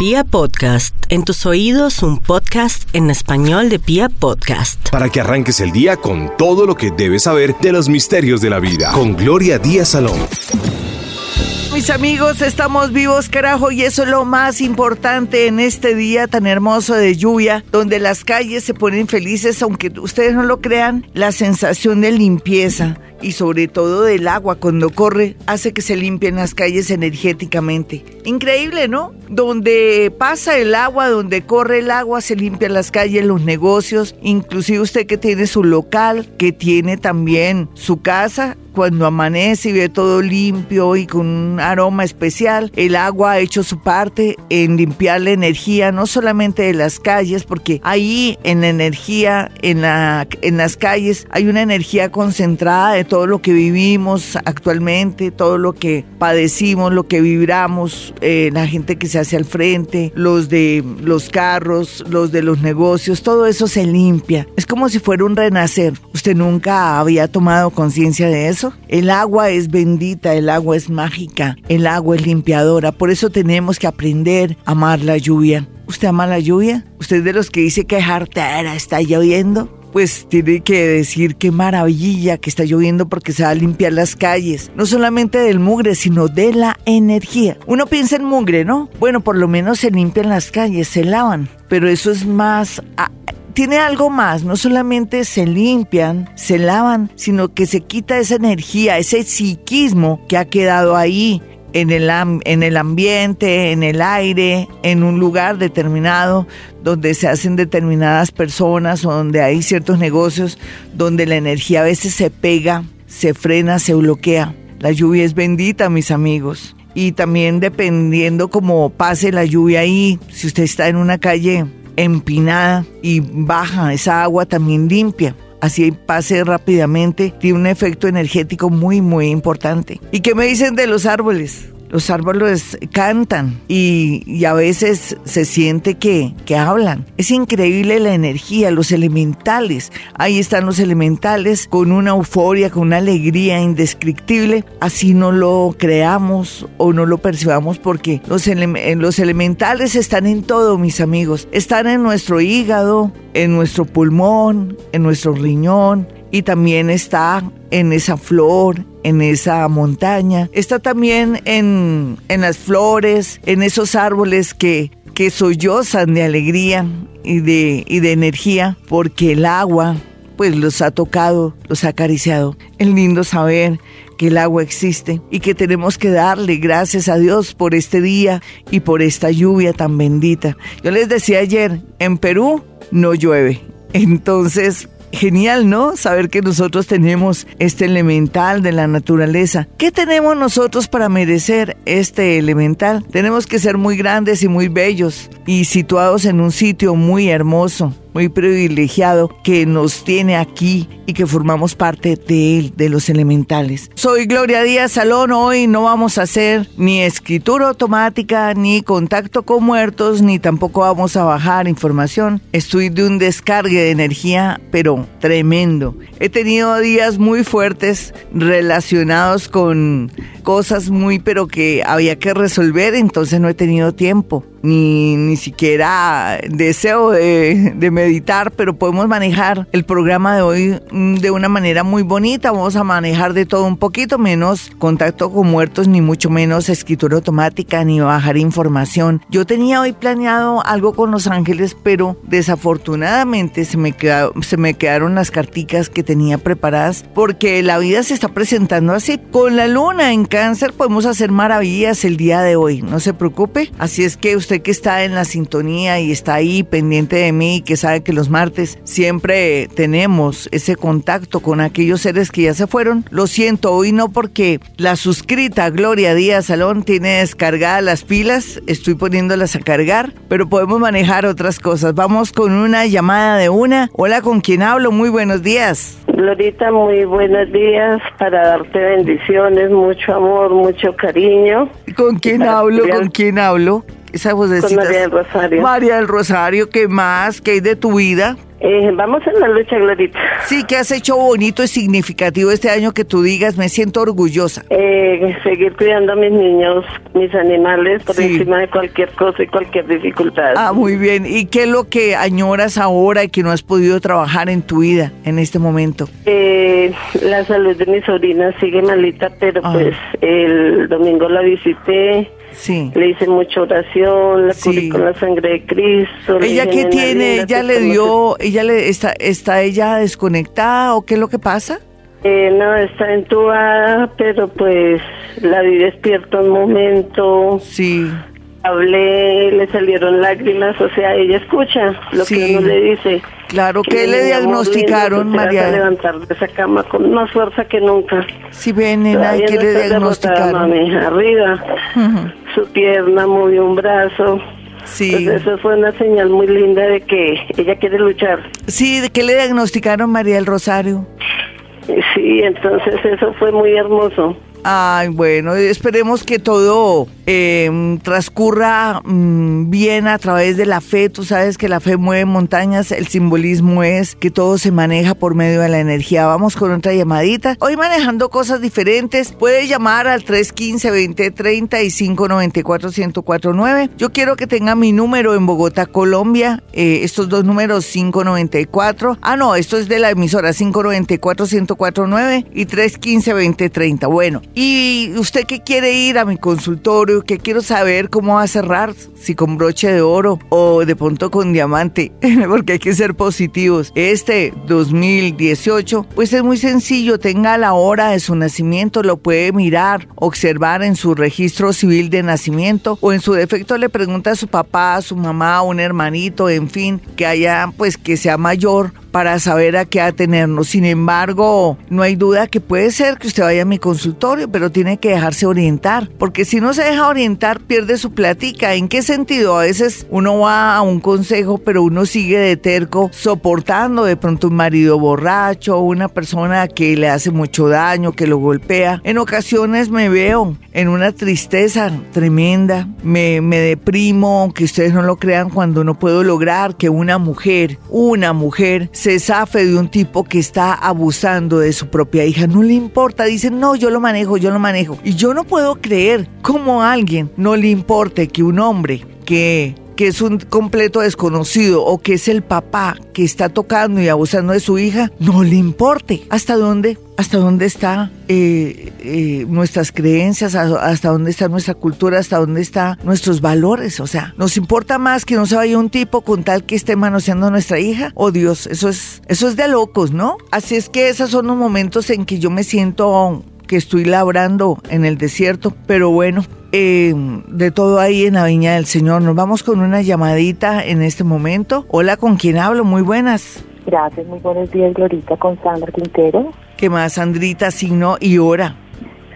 Pia Podcast, en tus oídos un podcast en español de Pia Podcast. Para que arranques el día con todo lo que debes saber de los misterios de la vida. Con Gloria Díaz Salón. Mis amigos, estamos vivos, carajo, y eso es lo más importante en este día tan hermoso de lluvia, donde las calles se ponen felices, aunque ustedes no lo crean, la sensación de limpieza y sobre todo del agua cuando corre hace que se limpien las calles energéticamente. Increíble, ¿no? Donde pasa el agua, donde corre el agua, se limpian las calles, los negocios, inclusive usted que tiene su local, que tiene también su casa, cuando amanece y ve todo limpio y con un aroma especial, el agua ha hecho su parte en limpiar la energía, no solamente de las calles, porque ahí en la energía, en, la, en las calles, hay una energía concentrada de todo lo que vivimos actualmente, todo lo que padecimos, lo que vibramos, eh, la gente que se hace al frente, los de los carros, los de los negocios, todo eso se limpia. Es como si fuera un renacer. ¿Usted nunca había tomado conciencia de eso? El agua es bendita, el agua es mágica, el agua es limpiadora. Por eso tenemos que aprender a amar la lluvia. ¿Usted ama la lluvia? ¿Usted de los que dice que jartera está lloviendo? Pues tiene que decir qué maravilla que está lloviendo porque se va a limpiar las calles, no solamente del mugre, sino de la energía. Uno piensa en mugre, ¿no? Bueno, por lo menos se limpian las calles, se lavan, pero eso es más... Ah, tiene algo más, no solamente se limpian, se lavan, sino que se quita esa energía, ese psiquismo que ha quedado ahí, en el, en el ambiente, en el aire, en un lugar determinado donde se hacen determinadas personas o donde hay ciertos negocios donde la energía a veces se pega, se frena, se bloquea. La lluvia es bendita, mis amigos. Y también dependiendo cómo pase la lluvia ahí, si usted está en una calle empinada y baja esa agua también limpia así pase rápidamente, tiene un efecto energético muy, muy importante. ¿Y qué me dicen de los árboles? Los árboles cantan y, a veces se siente que, que hablan. Es increíble la energía, los elementales. Ahí están los elementales con una euforia, con una alegría indescriptible. Así no lo creamos o no lo percibamos porque los, los elementales están en todo, mis amigos. Están en nuestro hígado, en nuestro pulmón, en nuestro riñón, y también está en esa flor, en esa montaña, está también en, en las flores, en esos árboles que, que sollozan de alegría y de, y de energía, porque el agua pues los ha tocado, los ha acariciado. Es lindo saber que el agua existe y que tenemos que darle gracias a Dios por este día y por esta lluvia tan bendita. Yo les decía ayer, en Perú no llueve. Entonces, Genial, ¿no? Saber que nosotros tenemos este elemental de la naturaleza. ¿Qué tenemos nosotros para merecer este elemental? Tenemos que ser muy grandes y muy bellos y situados en un sitio muy hermoso muy privilegiado que nos tiene aquí y que formamos parte de él, de los elementales. Soy Gloria Díaz Salón, hoy no vamos a hacer ni escritura automática, ni contacto con muertos, ni tampoco vamos a bajar información. Estoy de un descargue de energía, pero tremendo. He tenido días muy fuertes relacionados con cosas muy, pero que había que resolver, entonces no he tenido tiempo ni, ni siquiera deseo de, de, meditar, pero podemos manejar el programa de hoy mm, de una manera muy bonita. Vamos a manejar de todo un poquito, menos contacto con muertos, ni mucho menos escritura automática, ni bajar información. Yo tenía hoy planeado algo con los ángeles, pero desafortunadamente se me, se me quedaron las carticas que tenía preparadas porque la vida se está presentando así. Con la luna en cáncer podemos hacer maravillas el día de hoy, no se preocupe. Así es que usted que está en la sintonía y está ahí pendiente de mí, que sabe que los martes siempre tenemos ese contacto con aquellos seres que ya se fueron, lo siento, hoy no porque la suscrita Gloria Díaz Salón tiene descargadas las pilas, estoy poniéndolas a cargar, pero podemos manejar otras cosas. Vamos con una llamada de una. Hola, ¿con quién hablo? Muy buenos días. Glorita, muy buenos días para darte bendiciones, mucho amor, mucho cariño. ¿Con quién hablo? ¿Con quién hablo? Esa vocecita. Con María del Rosario. María del Rosario, ¿qué más? ¿Qué hay de tu vida? Eh, vamos en la lucha, Glorita. Sí, que has hecho bonito y significativo este año que tú digas, me siento orgullosa. Eh, seguir cuidando a mis niños, mis animales, por encima de cualquier cosa y cualquier dificultad. Ah, muy bien. ¿Y qué es lo que añoras ahora y que no has podido trabajar en tu vida en este momento? Eh, la salud de mi sobrina sigue malita, pero ah. pues el domingo la visité Sí. Le hice mucha oración, la sí. con la sangre de Cristo. ¿Ella qué tiene? ¿Ella le dio, ella le está, está ella desconectada o qué es lo que pasa? Eh, no, está entubada, pero pues la vi despierta un momento. Sí. Hablé, le salieron lágrimas, o sea, ella escucha lo que uno le dice. Claro, que le diagnosticaron, María? A levantar de esa cama con más fuerza que nunca. Sí, ven, nena, ¿qué le diagnosticaron? arriba, su pierna movió un brazo. Sí. Pues eso fue una señal muy linda de que ella quiere luchar. Sí, ¿de qué le diagnosticaron María el Rosario? Sí, entonces eso fue muy hermoso. Ay, bueno, esperemos que todo eh, transcurra mm, bien a través de la fe. Tú sabes que la fe mueve montañas. El simbolismo es que todo se maneja por medio de la energía. Vamos con otra llamadita. Hoy manejando cosas diferentes. Puedes llamar al 315-2030 y 594-1049. Yo quiero que tenga mi número en Bogotá, Colombia. Eh, estos dos números 594. Ah, no, esto es de la emisora 594-1049 y 315-2030. Bueno, ¿y usted qué quiere ir a mi consultorio? que quiero saber cómo va a cerrar, si con broche de oro o de pronto con diamante, porque hay que ser positivos. Este 2018, pues es muy sencillo, tenga la hora de su nacimiento, lo puede mirar, observar en su registro civil de nacimiento o en su defecto le pregunta a su papá, a su mamá, a un hermanito, en fin, que haya pues que sea mayor para saber a qué atenernos. Sin embargo, no hay duda que puede ser que usted vaya a mi consultorio, pero tiene que dejarse orientar, porque si no se deja orientar, pierde su plática. ¿En qué sentido? A veces uno va a un consejo, pero uno sigue de terco, soportando de pronto un marido borracho, una persona que le hace mucho daño, que lo golpea. En ocasiones me veo en una tristeza tremenda, me, me deprimo, que ustedes no lo crean, cuando no puedo lograr que una mujer, una mujer, se zafe de un tipo que está abusando de su propia hija. No le importa, dicen, no, yo lo manejo, yo lo manejo. Y yo no puedo creer cómo a alguien no le importe que un hombre que que es un completo desconocido o que es el papá que está tocando y abusando de su hija, no le importe. ¿Hasta dónde? ¿Hasta dónde está eh, eh, nuestras creencias? ¿Hasta dónde está nuestra cultura? ¿Hasta dónde están nuestros valores? O sea, ¿nos importa más que no se vaya un tipo con tal que esté manoseando a nuestra hija? Oh Dios, eso es, eso es de locos, ¿no? Así es que esos son los momentos en que yo me siento que estoy labrando en el desierto, pero bueno, eh, de todo ahí en la Viña del Señor. Nos vamos con una llamadita en este momento. Hola, ¿con quién hablo? Muy buenas. Gracias, muy buenos días, Glorita, con Sandra Quintero. ¿Qué más, Sandrita? Signo y hora.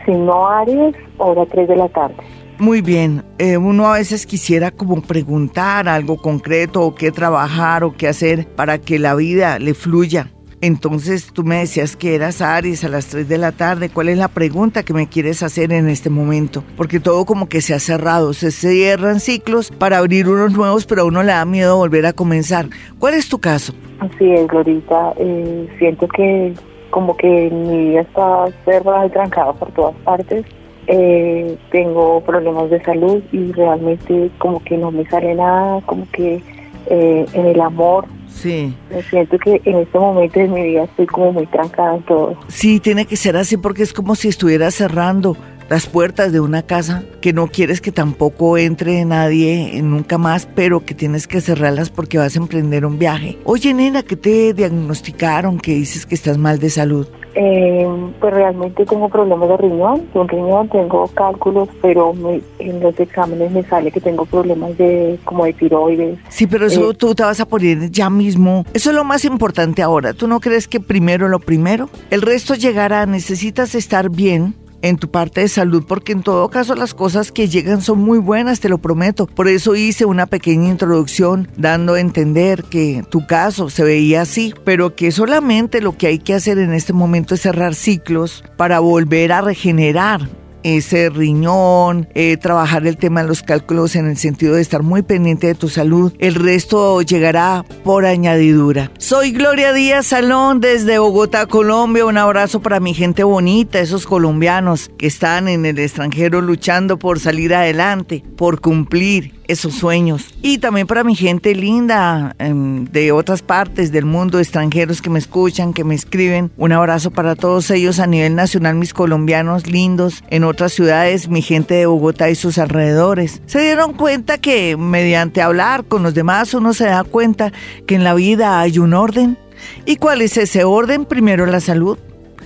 Signo Aries, hora 3 de la tarde. Muy bien, eh, uno a veces quisiera como preguntar algo concreto o qué trabajar o qué hacer para que la vida le fluya. Entonces tú me decías que eras Aries a las 3 de la tarde. ¿Cuál es la pregunta que me quieres hacer en este momento? Porque todo como que se ha cerrado, se cierran ciclos para abrir unos nuevos, pero a uno le da miedo volver a comenzar. ¿Cuál es tu caso? Así es, Glorita. Eh, siento que como que mi vida está cerrada y trancada por todas partes. Eh, tengo problemas de salud y realmente como que no me sale nada, como que eh, en el amor Sí. Me siento que en este momento de mi vida estoy como muy trancada en todo. Sí, tiene que ser así porque es como si estuviera cerrando las puertas de una casa que no quieres que tampoco entre nadie nunca más, pero que tienes que cerrarlas porque vas a emprender un viaje. Oye, nena, ¿qué te diagnosticaron? Que dices que estás mal de salud. Eh, pues realmente tengo problemas de riñón, de un riñón tengo cálculos, pero en los exámenes me sale que tengo problemas de como de tiroides. Sí, pero eso eh, tú te vas a poner ya mismo. Eso es lo más importante ahora. ¿Tú no crees que primero lo primero? El resto llegará. Necesitas estar bien en tu parte de salud, porque en todo caso las cosas que llegan son muy buenas, te lo prometo. Por eso hice una pequeña introducción dando a entender que tu caso se veía así, pero que solamente lo que hay que hacer en este momento es cerrar ciclos para volver a regenerar ese riñón, eh, trabajar el tema de los cálculos en el sentido de estar muy pendiente de tu salud. El resto llegará por añadidura. Soy Gloria Díaz Salón desde Bogotá, Colombia. Un abrazo para mi gente bonita, esos colombianos que están en el extranjero luchando por salir adelante, por cumplir esos sueños. Y también para mi gente linda em, de otras partes del mundo, extranjeros que me escuchan, que me escriben. Un abrazo para todos ellos a nivel nacional, mis colombianos lindos, en otras ciudades, mi gente de Bogotá y sus alrededores. Se dieron cuenta que mediante hablar con los demás uno se da cuenta que en la vida hay un orden. ¿Y cuál es ese orden? Primero la salud.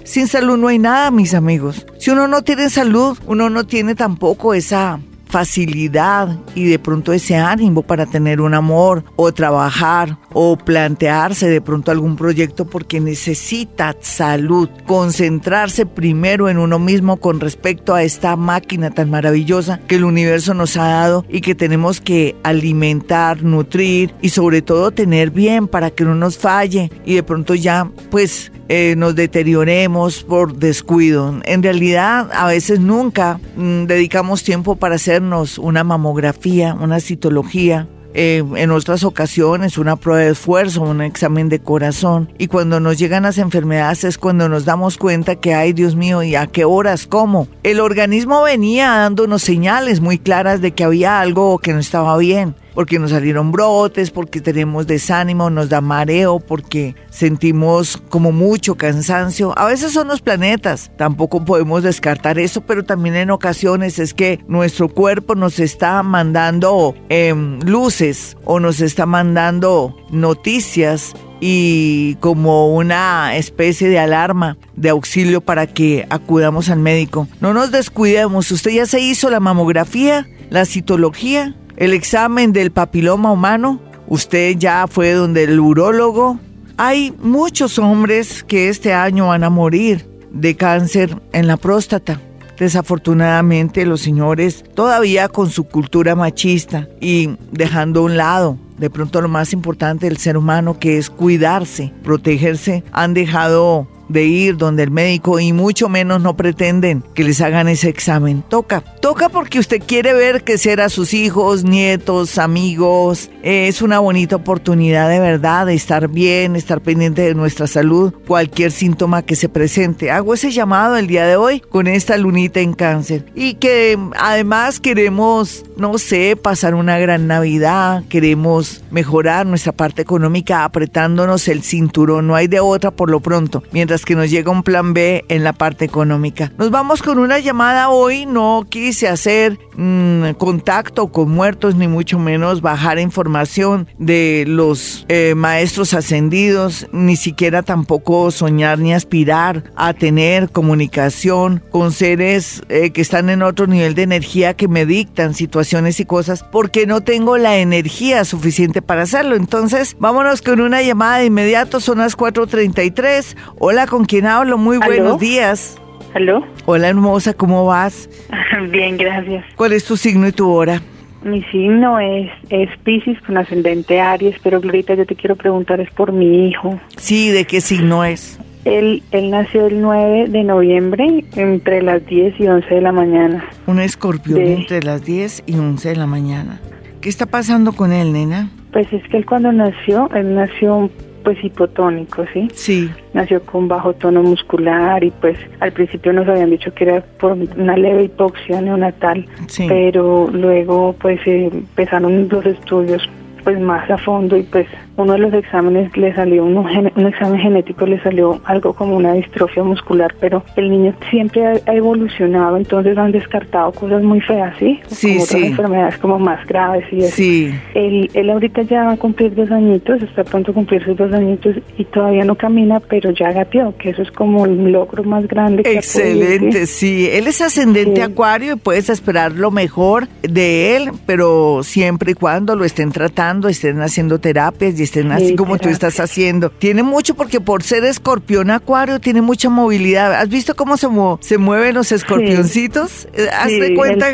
Sin salud no hay nada, mis amigos. Si uno no tiene salud, uno no tiene tampoco esa facilidad y de pronto ese ánimo para tener un amor o trabajar o plantearse de pronto algún proyecto porque necesita salud, concentrarse primero en uno mismo con respecto a esta máquina tan maravillosa que el universo nos ha dado y que tenemos que alimentar, nutrir y sobre todo tener bien para que no nos falle y de pronto ya pues eh, nos deterioremos por descuido. En realidad, a veces nunca mm, dedicamos tiempo para una mamografía, una citología, eh, en otras ocasiones una prueba de esfuerzo, un examen de corazón. Y cuando nos llegan las enfermedades es cuando nos damos cuenta que, ay Dios mío, ¿y a qué horas? ¿Cómo? El organismo venía dándonos señales muy claras de que había algo que no estaba bien porque nos salieron brotes, porque tenemos desánimo, nos da mareo, porque sentimos como mucho cansancio. A veces son los planetas, tampoco podemos descartar eso, pero también en ocasiones es que nuestro cuerpo nos está mandando em, luces o nos está mandando noticias y como una especie de alarma de auxilio para que acudamos al médico. No nos descuidemos, usted ya se hizo la mamografía, la citología, el examen del papiloma humano, usted ya fue donde el urólogo. Hay muchos hombres que este año van a morir de cáncer en la próstata. Desafortunadamente los señores todavía con su cultura machista y dejando a un lado de pronto lo más importante del ser humano que es cuidarse, protegerse, han dejado de ir donde el médico y mucho menos no pretenden que les hagan ese examen. Toca, toca porque usted quiere ver que a sus hijos, nietos, amigos. Es una bonita oportunidad de verdad de estar bien, estar pendiente de nuestra salud, cualquier síntoma que se presente. Hago ese llamado el día de hoy con esta lunita en cáncer y que además queremos, no sé, pasar una gran Navidad, queremos mejorar nuestra parte económica apretándonos el cinturón, no hay de otra por lo pronto. Mientras que nos llega un plan B en la parte económica. Nos vamos con una llamada hoy, no quise hacer mm, contacto con muertos ni mucho menos bajar información de los eh, maestros ascendidos, ni siquiera tampoco soñar ni aspirar a tener comunicación con seres eh, que están en otro nivel de energía que me dictan situaciones y cosas porque no tengo la energía suficiente para hacerlo. Entonces, vámonos con una llamada de inmediato, son las 4.33. Hola, ¿con quién hablo? Muy buenos días. ¿Aló? Hola, hermosa, ¿cómo vas? Bien, gracias. ¿Cuál es tu signo y tu hora? Mi signo es, es Pisces con ascendente Aries, pero Glorita, yo te quiero preguntar, es por mi hijo. Sí, ¿de qué signo es? Él, él nació el 9 de noviembre entre las 10 y 11 de la mañana. Un escorpión entre las 10 y 11 de la mañana. ¿Qué está pasando con él, nena? Pues es que él cuando nació, él nació pues hipotónico, ¿sí? Sí. Nació con bajo tono muscular y pues al principio nos habían dicho que era por una leve hipoxia neonatal, sí. pero luego pues eh, empezaron los estudios pues más a fondo y pues uno de los exámenes le salió, un, un examen genético le salió algo como una distrofia muscular, pero el niño siempre ha, evolucionado, entonces han descartado cosas muy feas, ¿sí? Sí, como otras enfermedades como más graves y eso. Sí. Él, él ahorita ya va a cumplir dos añitos, está pronto a cumplir sus dos añitos y todavía no camina, pero ya gateó, que eso es como el logro más grande. Que Excelente, sí. Él es ascendente acuario y puedes esperar lo mejor de él, pero siempre y cuando lo estén tratando estén haciendo terapias y así como tú estás haciendo. Tiene mucho porque por ser escorpión acuario tiene mucha movilidad. ¿Has visto cómo se, se mueven los escorpioncitos? Eh, Haz de cuenta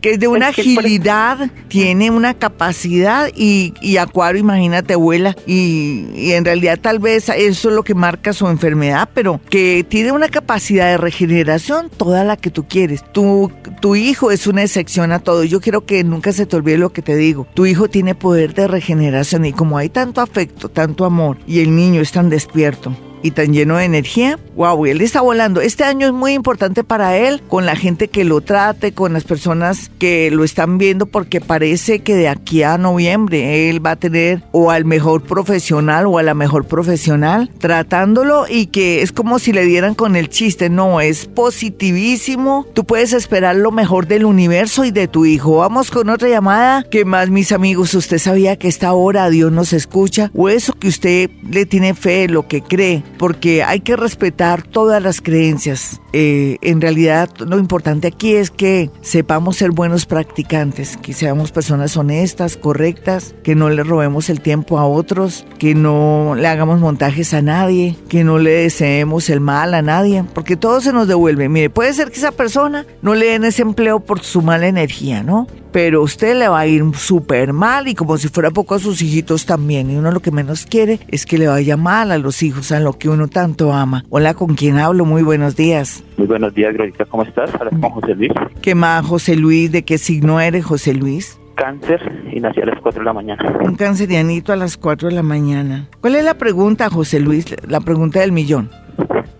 que es de una agilidad, tiene una capacidad y, y acuario, imagínate, vuela y, y en realidad tal vez eso es lo que marca su enfermedad, pero que tiene una capacidad de regeneración toda la que tú quieres. Tu, tu hijo es una excepción a todo. Yo quiero que nunca se te olvide lo que te digo. Tu hijo tiene poder de regeneración y como hay tanto afecto, tanto amor y el niño es tan despierto, y tan lleno de energía. Wow, él está volando. Este año es muy importante para él, con la gente que lo trate, con las personas que lo están viendo, porque parece que de aquí a noviembre él va a tener o al mejor profesional o a la mejor profesional tratándolo y que es como si le dieran con el chiste. No, es positivísimo. Tú puedes esperar lo mejor del universo y de tu hijo. Vamos con otra llamada. ¿Qué más, mis amigos? ¿Usted sabía que esta hora Dios nos escucha? ¿O eso que usted le tiene fe, lo que cree? Porque hay que respetar todas las creencias. Eh, en realidad lo importante aquí es que sepamos ser buenos practicantes, que seamos personas honestas, correctas, que no le robemos el tiempo a otros, que no le hagamos montajes a nadie, que no le deseemos el mal a nadie, porque todo se nos devuelve. Mire, puede ser que esa persona no le den ese empleo por su mala energía, ¿no? Pero usted le va a ir súper mal y como si fuera poco a sus hijitos también. Y uno lo que menos quiere es que le vaya mal a los hijos, a lo que uno tanto ama. Hola, ¿con quién hablo? Muy buenos días. Muy buenos días, Glorita, ¿cómo estás? Hablas con José Luis. ¿Qué más, José Luis? ¿De qué signo eres, José Luis? Cáncer y nací a las 4 de la mañana. Un cancerianito a las 4 de la mañana. ¿Cuál es la pregunta, José Luis? La pregunta del millón.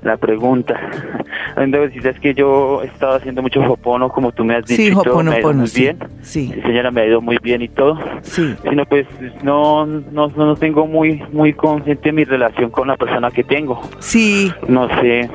La pregunta. Entonces, es que yo he estado haciendo mucho jopono, como tú me has dicho. Sí, jopono, muy sí. bien. Sí. Señora, me ha ido muy bien y todo. Sí. Sino pues no, no, no tengo muy, muy consciente mi relación con la persona que tengo. Sí. No sé.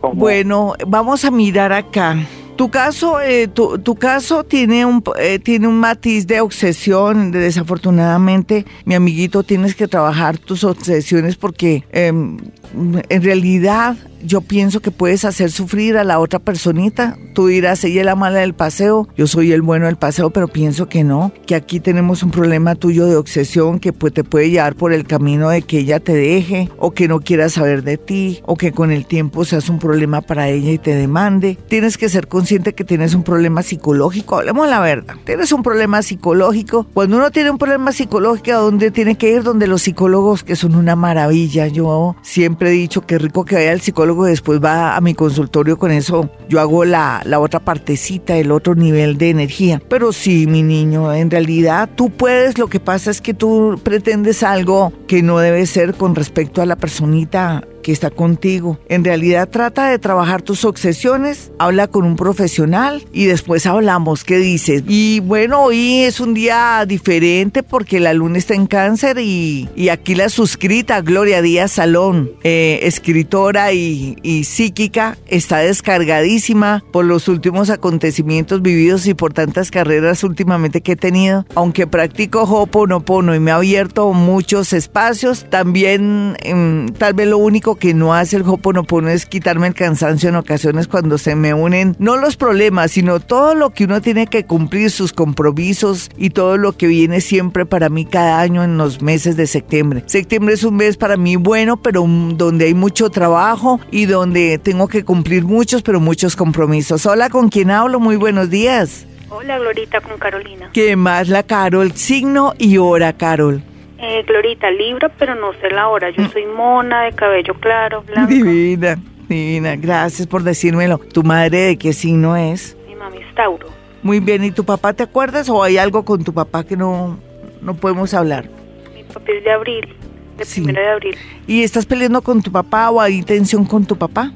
Cómo... Bueno, vamos a mirar acá. Tu caso, eh, tu, tu, caso tiene un, eh, tiene un matiz de obsesión. Desafortunadamente, mi amiguito, tienes que trabajar tus obsesiones porque eh, en realidad yo pienso que puedes hacer sufrir a la otra personita. Tú dirás, ella es la mala del paseo, yo soy el bueno del paseo, pero pienso que no, que aquí tenemos un problema tuyo de obsesión que pues, te puede llevar por el camino de que ella te deje o que no quiera saber de ti o que con el tiempo seas un problema para ella y te demande. Tienes que ser consciente que tienes un problema psicológico, hablemos la verdad, tienes un problema psicológico. Cuando uno tiene un problema psicológico, ¿a dónde tiene que ir? Donde los psicólogos que son una maravilla. Yo siempre he dicho que rico que vaya al psicólogo después va a mi consultorio con eso. Yo hago la, la otra partecita, el otro nivel de energía. Pero sí, mi niño, en realidad tú puedes, lo que pasa es que tú pretendes algo que no debe ser con respecto a la personita que está contigo. En realidad trata de trabajar tus obsesiones, habla con un profesional y después hablamos qué dices. Y bueno, hoy es un día diferente porque la luna está en cáncer y, y aquí la suscrita Gloria Díaz Salón, eh, escritora y, y psíquica, está descargadísima por los últimos acontecimientos vividos y por tantas carreras últimamente que he tenido. Aunque practico Hoponopono y me ha abierto muchos espacios, también eh, tal vez lo único que no hace el Hoponopono es quitarme el cansancio en ocasiones cuando se me unen no los problemas, sino todo lo que uno tiene que cumplir, sus compromisos y todo lo que viene siempre para mí cada año en los meses de septiembre. Septiembre es un mes para mí bueno, pero donde hay mucho trabajo y donde tengo que cumplir muchos, pero muchos compromisos. Hola, ¿con quién hablo? Muy buenos días. Hola, Glorita, con Carolina. ¿Qué más, la Carol? Signo y hora, Carol. Eh, Glorita, Libra, pero no sé la hora. Yo soy mona, de cabello claro, blanco. Divina, divina. Gracias por decírmelo. ¿Tu madre de qué signo es? Mi mami es Tauro. Muy bien. ¿Y tu papá te acuerdas o hay algo con tu papá que no, no podemos hablar? Mi papá es de abril, de primero de abril. ¿Y estás peleando con tu papá o hay tensión con tu papá?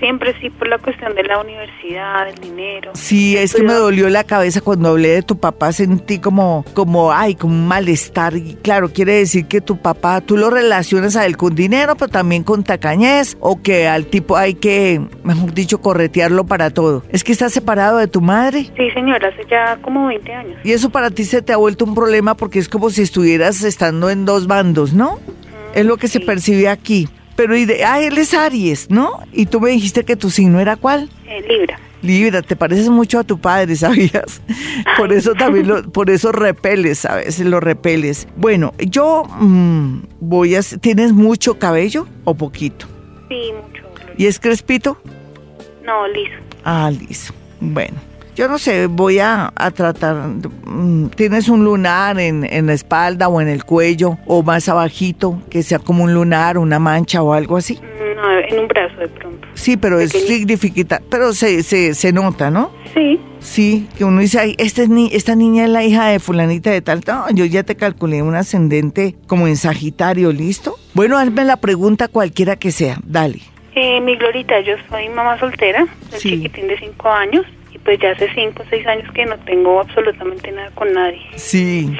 Siempre sí por la cuestión de la universidad, del dinero. Sí, es que me dolió la cabeza cuando hablé de tu papá, sentí como, como, ay, como un malestar. Y claro, quiere decir que tu papá, tú lo relacionas a él con dinero, pero también con tacañez, o que al tipo hay que, mejor dicho, corretearlo para todo. ¿Es que estás separado de tu madre? Sí, señora, hace ya como 20 años. Y eso para ti se te ha vuelto un problema porque es como si estuvieras estando en dos bandos, ¿no? es lo que se percibe aquí. Pero, y de, ah, él es Aries, ¿no? Y tú me dijiste que tu signo era cuál? Eh, Libra. Libra, te pareces mucho a tu padre, ¿sabías? Por eso también, lo, por eso repeles, ¿sabes? Lo repeles. Bueno, yo mm, voy a... ¿Tienes mucho cabello o poquito? Sí, mucho. ¿Y es crespito? No, liso. Ah, liso. Bueno, yo no sé, voy a, tratar. Mm, ¿Tienes un lunar en, en, la espalda o en el cuello o más abajito, que sea como un lunar, una mancha o algo así? No, en un brazo de pronto. Sí, pero es significativa, pero se, se, se nota, ¿no? Sí. Sí, que uno dice, Ay, esta, es ni, esta niña es la hija de fulanita de tal. No, yo ya te calculé un ascendente como en Sagitario, ¿listo? Bueno, hazme la pregunta cualquiera que sea, dale. Eh, mi Glorita, yo soy mamá soltera, el chiquitín de cinco años, y pues ya hace cinco o seis años que no tengo absolutamente nada con nadie. Sí.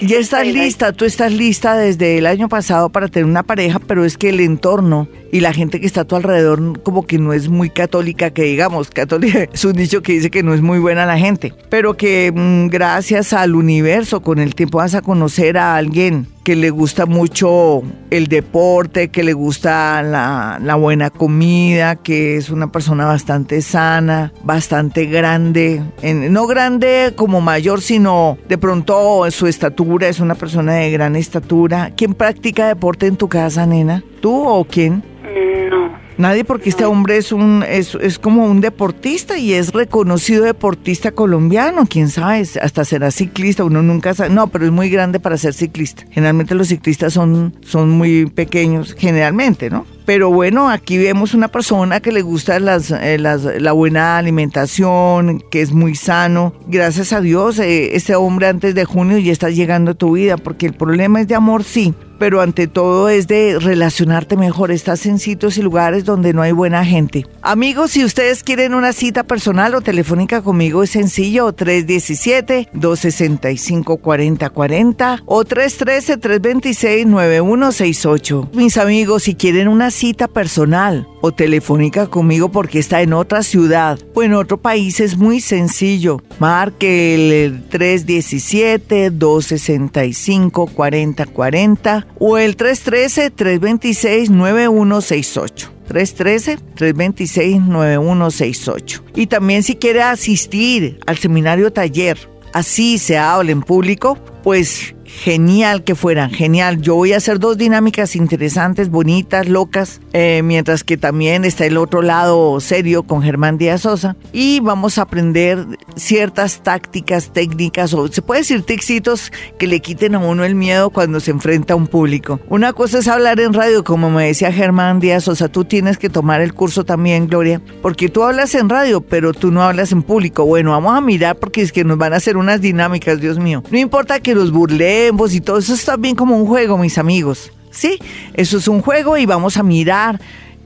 Ya estás lista, tú estás lista desde el año pasado para tener una pareja, pero es que el entorno y la gente que está a tu alrededor como que no es muy católica, que digamos, católica es un dicho que dice que no es muy buena la gente, pero que mm, gracias al universo con el tiempo vas a conocer a alguien que le gusta mucho el deporte, que le gusta la, la, buena comida, que es una persona bastante sana, bastante grande, no grande como mayor, sino de pronto en su estatura, es una persona de gran estatura. ¿Quién practica deporte en tu casa, nena? ¿Tú o quién? No. Nadie porque este hombre es un es, es, como un deportista y es reconocido deportista colombiano, quién sabe, hasta será ciclista, uno nunca sabe. No, pero es muy grande para ser ciclista. Generalmente los ciclistas son son muy pequeños, generalmente, ¿no? Pero bueno, aquí vemos una persona que le gusta eh, las, la buena alimentación, que es muy sano. Gracias a Dios, eh, este hombre antes de junio ya está llegando a tu vida, porque el problema es de amor, sí, pero ante todo es de relacionarte mejor. Estás en sitios y lugares donde no hay buena gente. Amigos, si ustedes quieren una cita personal o telefónica conmigo, es sencillo, 317-265-4040 o 313-326-9168. Mis amigos, si quieren una cita personal o telefónica conmigo porque está en otra ciudad o en otro país, es muy sencillo. Marque el 317-265-4040 o el 313-326-9168. 313-326-9168. Y también si quiere asistir al seminario taller, así se habla en público, pues genial que fueran, genial. Yo voy a hacer dos dinámicas interesantes, bonitas, locas, eh, mientras que también está el otro lado serio con Germán Díaz Sosa y vamos a aprender ciertas tácticas, técnicas o se puede decir tixitos que le quiten a uno el miedo cuando se enfrenta a un público. Una cosa es hablar en radio, como me decía Germán Díaz Sosa, tú tienes que tomar el curso también, Gloria, porque tú hablas en radio, pero tú no hablas en público. Bueno, vamos a mirar porque es que nos van a hacer unas dinámicas, Dios mío. No importa que los burle y todo eso está bien como un juego, mis amigos. Sí, eso es un juego y vamos a mirar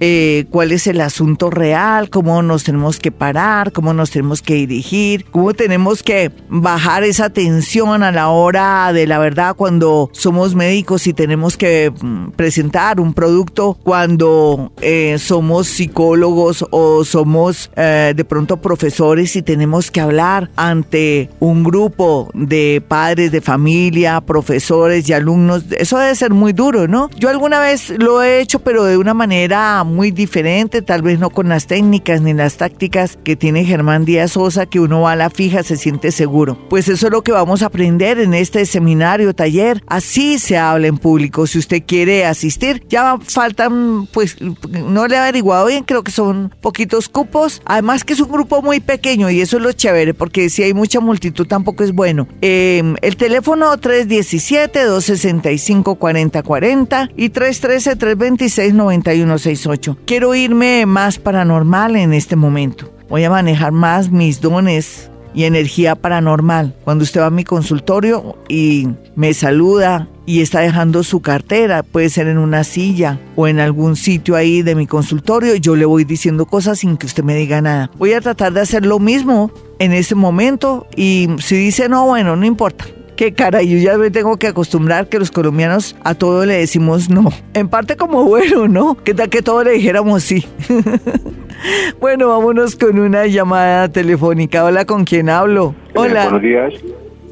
eh, cuál es el asunto real, cómo nos tenemos que parar, cómo nos tenemos que dirigir, cómo tenemos que bajar esa tensión a la hora de la verdad cuando somos médicos y tenemos que mm, presentar un producto, cuando eh, somos psicólogos o somos eh, de pronto profesores y tenemos que hablar ante un grupo de padres de familia, profesores y alumnos. Eso debe ser muy duro, ¿no? Yo alguna vez lo he hecho, pero de una manera muy diferente, tal vez no con las técnicas ni las tácticas que tiene Germán Díaz Sosa, que uno va a la fija, se siente seguro. Pues eso es lo que vamos a aprender en este seminario, taller. Así se habla en público. Si usted quiere asistir, ya faltan, pues no le he averiguado bien, creo que son poquitos cupos. Además que es un grupo muy pequeño y eso es lo chévere, porque si hay mucha multitud tampoco es bueno. Em, el teléfono 317-265-4040 y 313-326-9168. Quiero irme más paranormal en este momento. Voy a manejar más mis dones y energía paranormal. Cuando usted va a mi consultorio y me saluda y está dejando su cartera, puede ser en una silla o en algún sitio ahí de mi consultorio, yo le voy diciendo cosas sin que usted me diga nada. Voy a tratar de hacer lo mismo en ese momento y si dice no, bueno, no importa qué cara, yo ya me tengo que acostumbrar que los colombianos a todo le decimos no. En parte como bueno, ¿no? ¿Qué tal que todo le dijéramos sí? bueno, vámonos con una llamada telefónica. Hola, ¿con quién hablo? Hola. buenos días.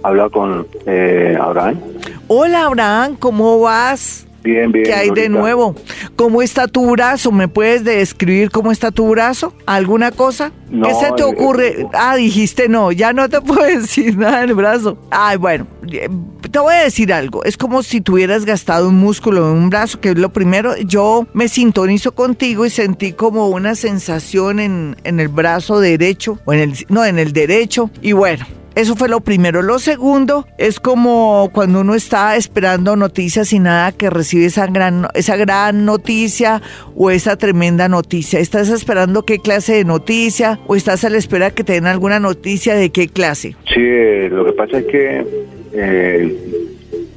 Habla con eh, Abraham. Hola, Abraham, ¿cómo vas? Bien, bien. ¿Qué hay de nuevo? ¿Cómo está tu brazo? ¿Me puedes describir cómo está tu brazo? ¿Alguna cosa? ¿Qué se te eh, ocurre? ah, dijiste no, ya no te puedo decir nada en el brazo. Ay, bueno, eh, te voy a decir algo. Es como si tuvieras gastado un músculo en un brazo, que es lo primero. Yo me sintonizo contigo y sentí como una sensación en, en el brazo derecho, o en el, no, en el derecho. Y bueno, eso fue lo primero. Lo segundo es como cuando uno está esperando noticias y nada que recibe esa gran, esa gran noticia o esa tremenda noticia. ¿Estás esperando qué clase de noticia o estás a la espera que te den alguna noticia de qué clase? Sí, eh, lo que pasa es que eh,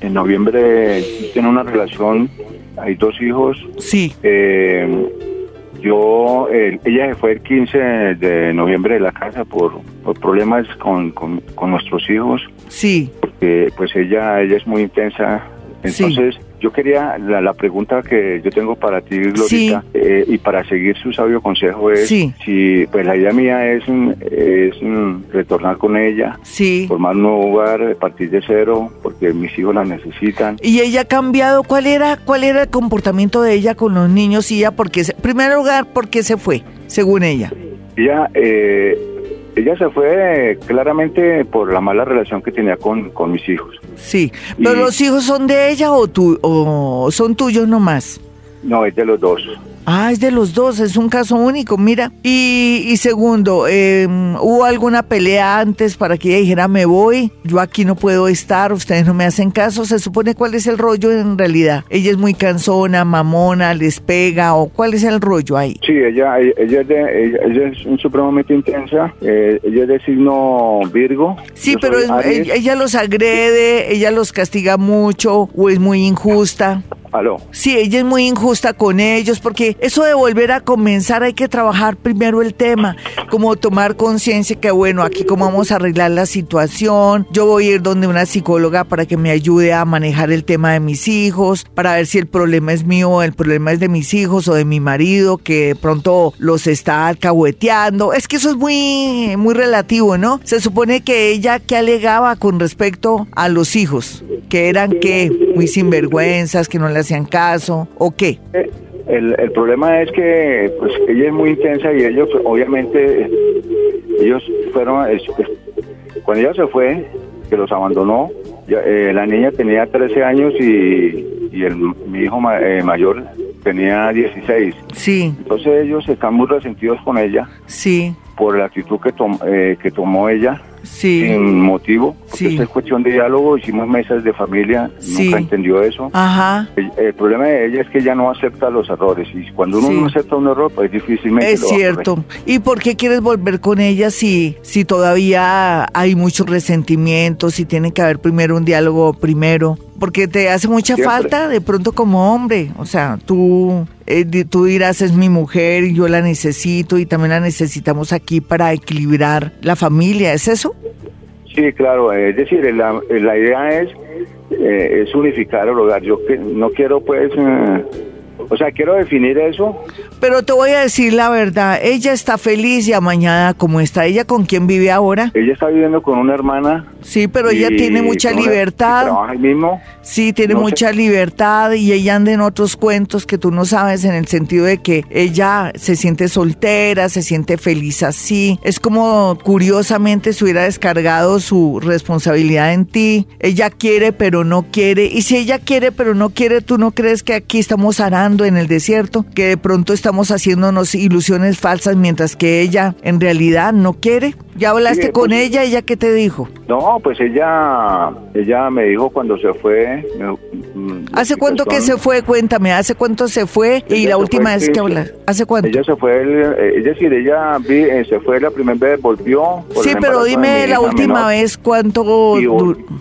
en noviembre tiene una relación, hay dos hijos. Sí. Eh, yo, ella se fue el 15 de noviembre de la casa por, problemas con, con, nuestros hijos. Sí. Porque pues ella, ella es muy intensa. Entonces, yo quería, la, pregunta que yo tengo para ti, Glorita, eh, y para seguir su sabio consejo es si, pues la idea mía es, es retornar con ella, formar un nuevo hogar, partir de cero, porque mis hijos la necesitan. ¿Y ella ha cambiado? ¿Cuál era, cuál era el comportamiento de ella con los niños? Y ella, porque, en primer lugar, ¿por qué se fue, según ella? Ella, eh, ella se fue claramente por la mala relación que tenía con, con mis hijos. Sí, pero los hijos son de ella o, tú, o son tuyos nomás. No, es de los dos. Ah, es de los dos, es un caso único, mira. Y, segundo, em, ¿hubo alguna pelea antes para que ella dijera me voy? Yo aquí no puedo estar, ustedes no me hacen caso. ¿Se supone cuál es el rollo en realidad? ¿Ella es muy cansona, mamona, les pega o cuál es el rollo ahí? Sí, ella, ella, es, de, ella, es supremamente intensa, eh, ella es de signo Virgo. Sí, pero ella los agrede, ella los castiga mucho o es muy injusta. ¿Aló? Sí, ella es muy injusta con ellos porque eso de volver a comenzar hay que trabajar primero el tema, como tomar conciencia que bueno, aquí cómo vamos a arreglar la situación, yo voy a ir donde una psicóloga para que me ayude a manejar el tema de mis hijos, para ver si el problema es mío el problema es de mis hijos o de mi marido que de pronto los está alcahueteando. Es que eso es muy, muy relativo, ¿no? Se supone que ella que alegaba con respecto a los hijos, que eran que muy sinvergüenzas, que no le hacían caso o qué? Eh, el, el problema es que pues ella es muy intensa y ellos obviamente ellos fueron cuando ella se fue que los abandonó eh, la niña tenía 13 años y, y el, mi hijo eh, mayor tenía 16 sí entonces ellos están muy resentidos con ella sí por la actitud que, eh, que tomó ella sí. sin motivo. Sí. es cuestión de diálogo, hicimos mesas de familia, nunca entendió eso. Ajá. El, problema de ella es que ella no acepta los errores y cuando uno no acepta un error, pues difícilmente. Es cierto. ¿Y por qué quieres volver con ella si, si todavía hay muchos resentimientos, si tiene que haber primero un diálogo primero? porque te hace mucha falta de pronto como hombre. O sea, tú, eh, tú dirás, es mi mujer y yo la necesito y también la necesitamos aquí para equilibrar la familia. ¿Es eso? Sí, claro. Es decir, la, la idea es, eh, es unificar el hogar. Yo que, no quiero pues... Eh, o sea, quiero definir eso. Pero te voy a decir la verdad, ella está feliz y amañada como está. ¿Ella con quién vive ahora? Ella está viviendo con una hermana. Sí, pero ella tiene mucha libertad. Trabaja mismo. Sí, tiene mucha libertad y ella anda en otros cuentos que tú no sabes en el sentido de que ella se siente soltera, se siente feliz así. Es como curiosamente se hubiera descargado su responsabilidad en ti. Ella quiere pero no quiere. Y si ella quiere pero no quiere, ¿tú no crees que aquí estamos arando? En el desierto, que de pronto estamos haciéndonos ilusiones falsas mientras que ella en realidad no quiere. ¿Ya hablaste con pues, ella? ¿Ella qué te dijo? No, pues ella, ella me dijo cuando se fue. ¿Hace cuánto que se fue? Cuéntame, ¿hace cuánto se fue? y la última vez que hablaste, ¿hace cuánto? Ella se fue, eh, es decir, ella eh, se fue la primera vez, volvió. Sí, pero dime la última vez cuánto.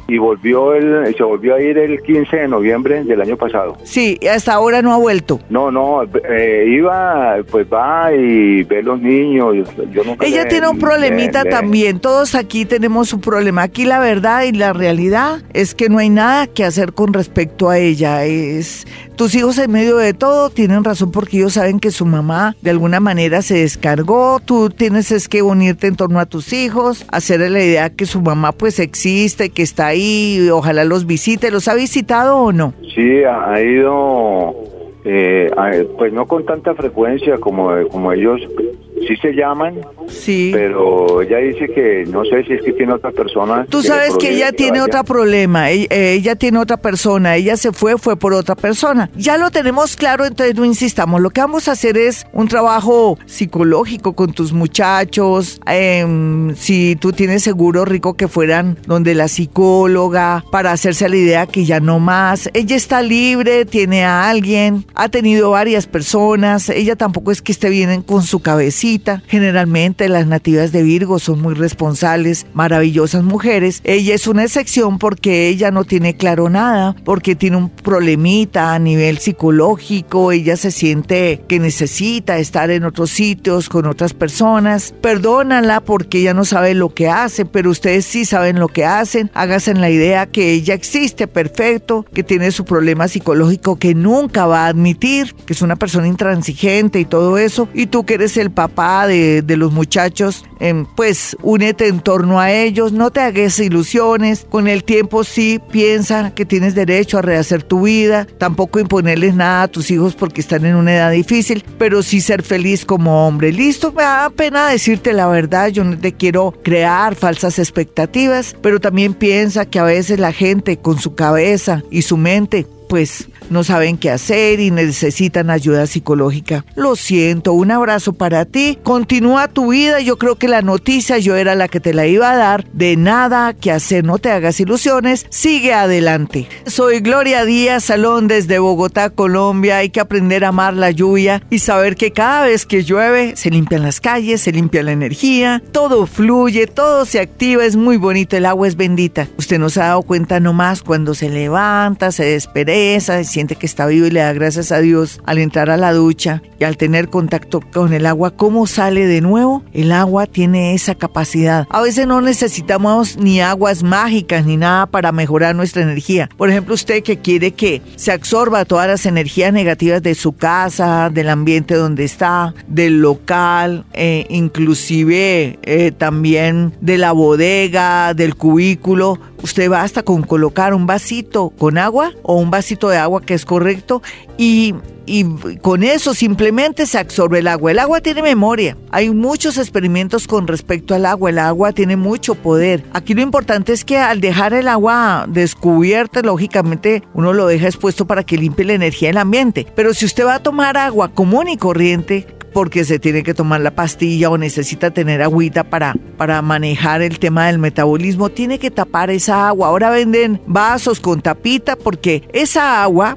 Y, volvió, el, se volvió a ir el 15 de noviembre del año pasado. Sí, hasta ahora no ha vuelto. No, no, eh, iba, pues va y ve los niños. Yo ella tiene un problemita también. Todos aquí tenemos un problema. Aquí la verdad y la realidad es que no hay nada que hacer con respecto a a ella. Es tus hijos en medio de todo tienen razón porque ellos saben que su mamá de alguna manera se descargó. Tú tienes es que unirte en torno a tus hijos, hacerle la idea que su mamá pues existe, que está ahí, ojalá los visite. ¿Los ha visitado o no? Sí, ha ido eh, pues no con tanta frecuencia como, como ellos sí se llaman, sí. pero ella dice que no sé si es que tiene otra persona. Tú sabes que ella tiene otro problema, ella, ella, tiene otra persona, ella se fue, fue por otra persona. Ya lo tenemos claro, entonces no insistamos. Lo que vamos a hacer es un trabajo psicológico con tus muchachos. Em, si tú tienes seguro rico que fueran donde la psicóloga para hacerse la idea que ya no más. Ella está libre, tiene a alguien, ha tenido varias personas. Ella tampoco es que esté bien con su cabecita Generalmente las nativas de Virgo son muy responsables, maravillosas mujeres. Ella es una excepción porque ella no tiene claro nada, porque tiene un problemita a nivel psicológico, ella se siente que necesita estar en otros sitios con otras personas. Perdónala porque ella no sabe lo que hace, pero ustedes sí saben lo que hacen. Háganse la idea que ella existe perfecto, que tiene su problema psicológico que nunca va a admitir, que es una persona intransigente y todo eso, y tú que eres el papá de, los muchachos, em, pues únete en torno a ellos, no te hagas ilusiones, con el tiempo sí piensa que tienes derecho a rehacer tu vida, tampoco imponerles nada a tus hijos porque están en una edad difícil, pero sí ser feliz como hombre. Listo, me da pena decirte la verdad, yo no te quiero crear falsas expectativas, pero también piensa que a veces la gente con su cabeza y su mente pues no saben qué hacer y necesitan ayuda psicológica. Lo siento, un abrazo para ti. Continúa tu vida. Yo creo que la noticia yo era la que te la iba a dar. De nada que hacer, no te hagas ilusiones. Sigue adelante. Soy Gloria Díaz Salón desde Bogotá, Colombia. Hay que aprender a amar la lluvia y saber que cada vez que llueve se limpian las calles, se limpia la energía, todo fluye, todo se activa, es muy bonito, el agua es bendita. Usted no se ha dado cuenta nomás cuando se levanta, se despereza, se que está vivo y le da gracias a Dios al entrar a la ducha y al tener contacto con el agua, ¿cómo sale de nuevo? El agua tiene esa capacidad. A veces no necesitamos ni aguas mágicas ni nada para mejorar nuestra energía. Por ejemplo, usted que quiere que se absorba todas las energías negativas de su casa, del ambiente donde está, del local, eh, inclusive eh, también de la bodega, del cubículo, usted basta con colocar un vasito con agua o un vasito de agua que es correcto y, y, con eso simplemente se absorbe el agua. El agua tiene memoria. Hay muchos experimentos con respecto al agua. El agua tiene mucho poder. Aquí lo importante es que al dejar el agua descubierta, lógicamente uno lo deja expuesto para que limpie la energía del ambiente. Pero si usted va a tomar agua común y corriente, porque se tiene que tomar la pastilla o necesita tener agüita para, para manejar el tema del metabolismo, tiene que tapar esa agua. Ahora venden vasos con tapita porque esa agua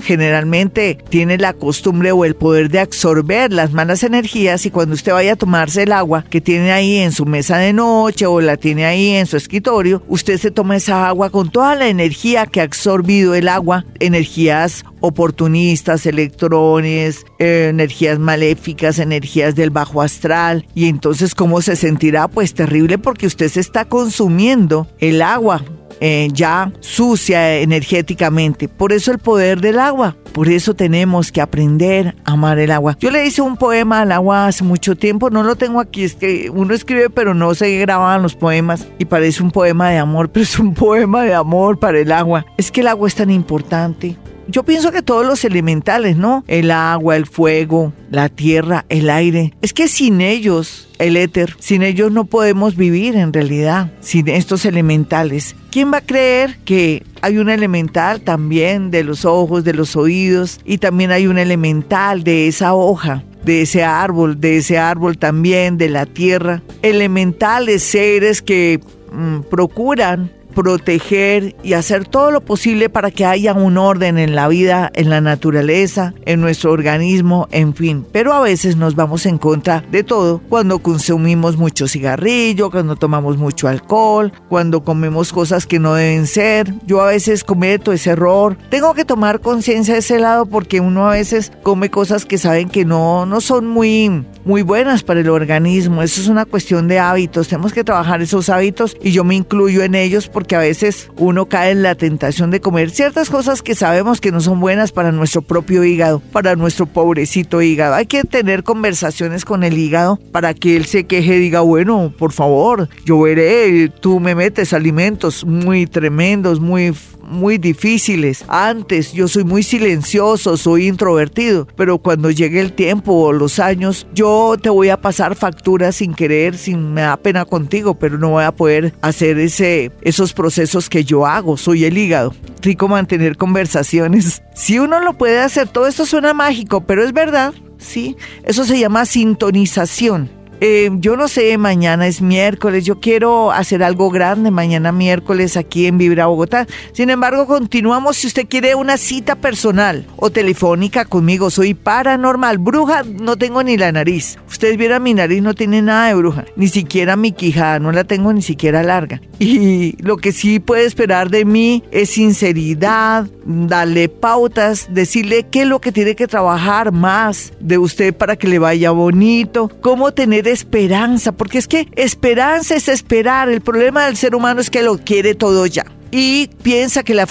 generalmente tiene la costumbre o el poder de absorber las malas energías y cuando usted vaya a tomarse el agua que tiene ahí en su mesa de noche o la tiene ahí en su escritorio, usted se toma esa agua con toda la energía que ha absorbido el agua, energías oportunistas, electrones, eh, energías maléficas, energías del bajo astral. Y entonces, ¿cómo se sentirá? Pues terrible porque usted se está consumiendo el agua eh, ya sucia energéticamente. Por eso el poder del agua. Por eso tenemos que aprender a amar el agua. Yo le hice un poema al agua hace mucho tiempo, no lo tengo aquí, es que uno escribe pero no se graban los poemas y parece un poema de amor, pero es un poema de amor para el agua. Es que el agua es tan importante. Yo pienso que todos los elementales, ¿no? El agua, el fuego, la tierra, el aire. Es que sin ellos, el éter, sin ellos no podemos vivir en realidad, sin estos elementales. ¿Quién va a creer que hay un elemental también de los ojos, de los oídos y también hay un elemental de esa hoja? de ese árbol, de ese árbol también, de la tierra, elementales seres que mm, procuran proteger y hacer todo lo posible para que haya un orden en la vida, en la naturaleza, en nuestro organismo, en fin. Pero a veces nos vamos en contra de todo cuando consumimos mucho cigarrillo, cuando tomamos mucho alcohol, cuando comemos cosas que no deben ser. Yo a veces cometo ese error. Tengo que tomar conciencia de ese lado porque uno a veces come cosas que saben que no, no son muy, muy buenas para el organismo. Eso es una cuestión de hábitos. Tenemos que trabajar esos hábitos y yo me incluyo en ellos porque a veces uno cae en la tentación de comer ciertas cosas que sabemos que no son buenas para nuestro propio hígado, para nuestro pobrecito hígado. Hay que tener conversaciones con el hígado para que él se queje diga, bueno, por favor, yo veré, tú me metes alimentos muy tremendos, muy muy difíciles. Antes yo soy muy silencioso, soy introvertido, pero cuando llegue el tiempo o los años, yo te voy a pasar facturas sin querer, sin me da pena contigo, pero no voy a poder hacer ese, esos procesos que yo hago. Soy el hígado. Rico mantener conversaciones. Si uno lo puede hacer, todo esto suena mágico, pero es verdad. Sí, eso se llama sintonización. Eh, yo no sé, mañana es miércoles, yo quiero hacer algo grande mañana miércoles aquí en Vibra Bogotá. Sin embargo, continuamos si usted quiere una cita personal o telefónica conmigo. Soy paranormal, bruja, no tengo ni la nariz. Ustedes vieran mi nariz, no tiene nada de bruja, ni siquiera mi quijada, no la tengo ni siquiera larga. Y lo que sí puede esperar de mí es sinceridad, darle pautas, decirle qué es lo que tiene que trabajar más de usted para que le vaya bonito, cómo tener esperanza, porque es que esperanza es esperar. El problema del ser humano es que lo quiere todo ya y piensa que la,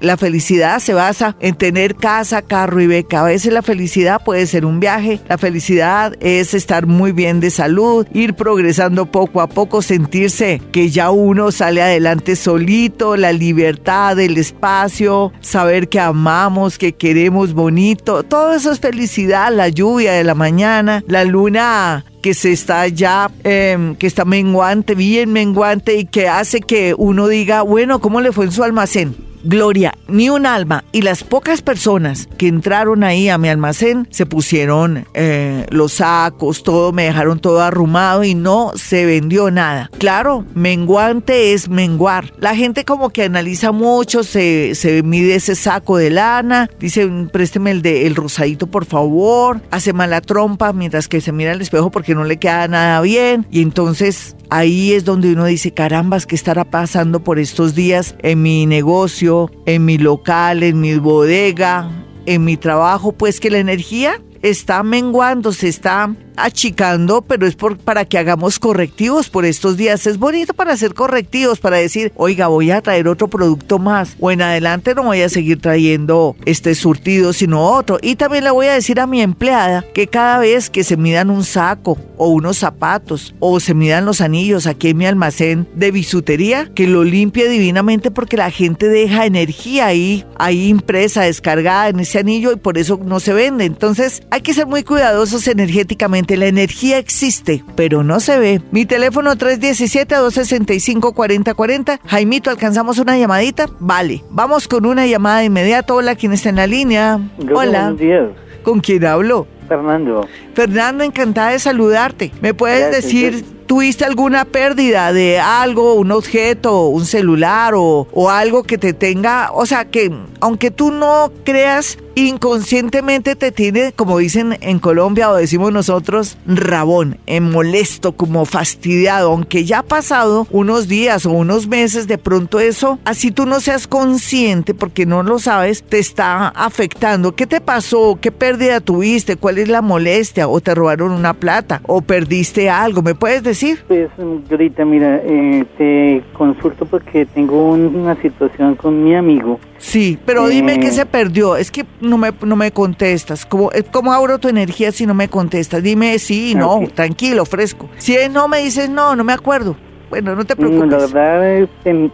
la felicidad se basa en tener casa, carro y beca. A veces la felicidad puede ser un viaje, la felicidad es estar muy bien de salud, ir progresando poco a poco, sentirse que ya uno sale adelante solito, la libertad, el espacio, saber que amamos, que queremos bonito, todo eso es felicidad, la lluvia de la mañana, la luna que se está ya, em, que está menguante, bien menguante y que hace que uno diga, bueno, ¿cómo le fue en su almacén? Gloria, ni un alma. Y las pocas personas que entraron ahí a mi almacén se pusieron eh, los sacos, todo, me dejaron todo arrumado y no se vendió nada. Claro, menguante es menguar. La gente como que analiza mucho, se, se mide ese saco de lana, dice, présteme el de el rosadito por favor, hace mala trompa mientras que se mira al espejo porque no le queda nada bien. Y entonces ahí es donde uno dice, carambas, ¿qué estará pasando por estos días en mi negocio, en mi local, en mi bodega, en mi trabajo? Pues que la energía está menguando, se está achicando, pero es por, para que hagamos correctivos por estos días. Es bonito para hacer correctivos, para decir, oiga, voy a traer otro producto más, o en adelante no voy a seguir trayendo este surtido, sino otro. Y también le voy a decir a mi empleada que cada vez que se midan un saco o unos zapatos o se midan los anillos aquí en mi almacén de bisutería, que lo limpie divinamente porque la gente deja energía ahí, ahí impresa, descargada en ese anillo y por eso no se vende. Entonces hay que ser muy cuidadosos energéticamente la energía existe, pero no se ve. Mi teléfono 317-265-4040. Jaimito, ¿alcanzamos una llamadita? Vale. Vamos con una llamada de inmediato. Hola, ¿quién está en la línea? Hola. Buenos días. ¿Con quién hablo? Fernando. Fernando, encantada de saludarte. ¿Me puedes decir ¿Tuviste alguna pérdida de algo, un objeto, un celular o, o, algo que te tenga, o sea, que aunque tú no creas, inconscientemente te tiene, como dicen en Colombia o decimos nosotros, rabón, en molesto, como fastidiado, aunque ya ha pasado unos días o unos meses, de pronto eso, así tú no seas consciente porque no lo sabes, te está afectando. ¿Qué te pasó? ¿Qué pérdida tuviste? ¿Cuál es la molestia? ¿O te robaron una plata? ¿O perdiste algo? ¿Me puedes decir? Pues ahorita, mira, eh, te consulto porque tengo una situación con mi amigo. Sí, pero dime qué eh, se perdió. Es que no me, no me contestas. ¿Cómo, eh, ¿Cómo abro tu energía si no me contestas? Dime sí, no, tranquilo, fresco. Si no me dices no, no me acuerdo. Bueno, no te preocupes. la verdad,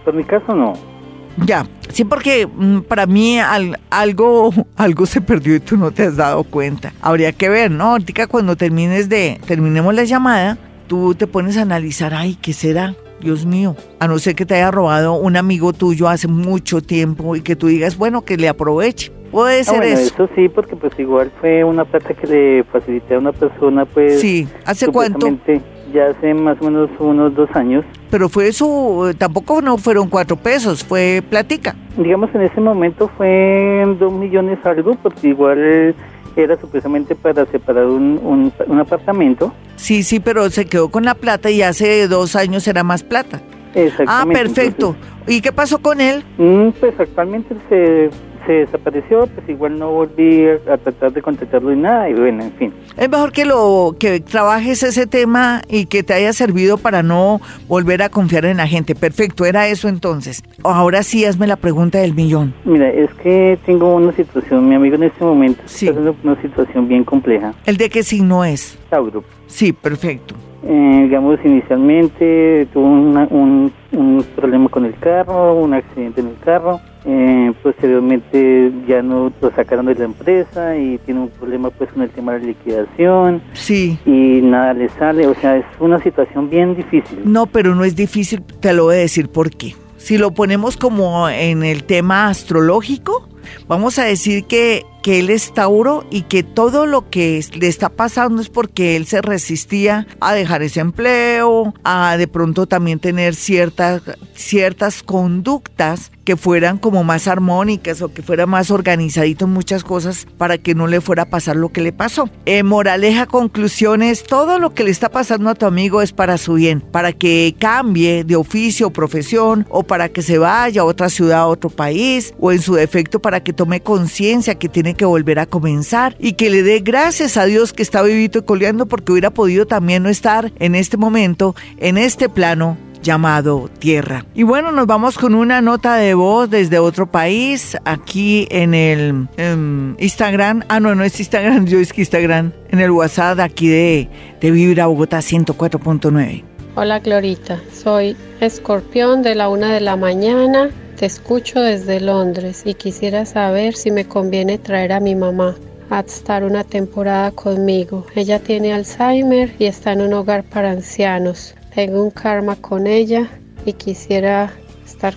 por mi caso no. Ya, sí, porque mm, para mí algo, algo se perdió y tú no te has dado cuenta. Habría que ver, ¿no? Ahorita cuando termines de, terminemos la llamada, tú te pones a analizar, ay, ¿qué será? Dios mío, a no ser que te haya robado un amigo tuyo hace mucho tiempo y que tú digas, bueno, que le aproveche. Puede ah, ser eso. Eso sí, porque pues igual fue una plata que le facilité a una persona, pues... Sí, ¿hace cuánto? Ya hace más o menos unos dos años. Pero fue eso, tampoco no fueron cuatro pesos, fue platica. Digamos, en ese momento fue dos millones algo, porque igual era supuestamente para separar un, un, apartamento. Sí, sí, pero se quedó con la plata y hace dos años era más plata. Exactamente. Ah, perfecto. ¿Y qué pasó con él? Mm, pues actualmente se, se desapareció, pues igual no volví a, tratar de contactarlo y nada, y bueno, en fin. Es mejor que lo que trabajes ese tema y que te haya servido para no volver a confiar en la gente. Perfecto, era eso entonces. Ahora sí, hazme la pregunta del millón. Mira, es que tengo una situación, mi amigo en este momento sí. está en una situación bien compleja. ¿El de qué signo es? Tauro. Sí, perfecto. Eh, digamos, inicialmente tuvo un, un problema con el carro, un accidente en el carro eh, posteriormente ya no lo sacaron de la empresa y tiene un problema pues con el tema de la liquidación. Sí. Y nada le sale, o sea, es una situación bien difícil. No, pero no es difícil, te lo voy a decir por qué. Si lo ponemos como en el tema astrológico, vamos a decir que que él es Tauro y que todo lo que le está pasando es porque él se resistía a dejar ese empleo, a de pronto también tener ciertas, ciertas conductas que fueran como más armónicas o que fuera más organizadito en muchas cosas para que no le fuera a pasar lo que le pasó. Eh, moraleja, conclusiones, todo lo que le está pasando a tu amigo es para su bien, para que cambie de oficio o profesión o para que se vaya a otra ciudad, a otro país o en su defecto para que tome conciencia que tiene que volver a comenzar y que le dé gracias a Dios que está vivito y coleando porque hubiera podido también no estar en este momento, en este plano llamado Tierra. Y bueno, nos vamos con una nota de voz desde otro país, aquí en el Instagram. Ah, no, no es Instagram, yo es que Instagram, en el WhatsApp aquí de, de Vibra Bogotá 104.9. Hola Glorita, soy escorpión de la una de la mañana te escucho desde Londres y quisiera saber si me conviene traer a mi mamá a estar una temporada conmigo. Ella tiene Alzheimer y está en un hogar para ancianos. Tengo un karma con ella y quisiera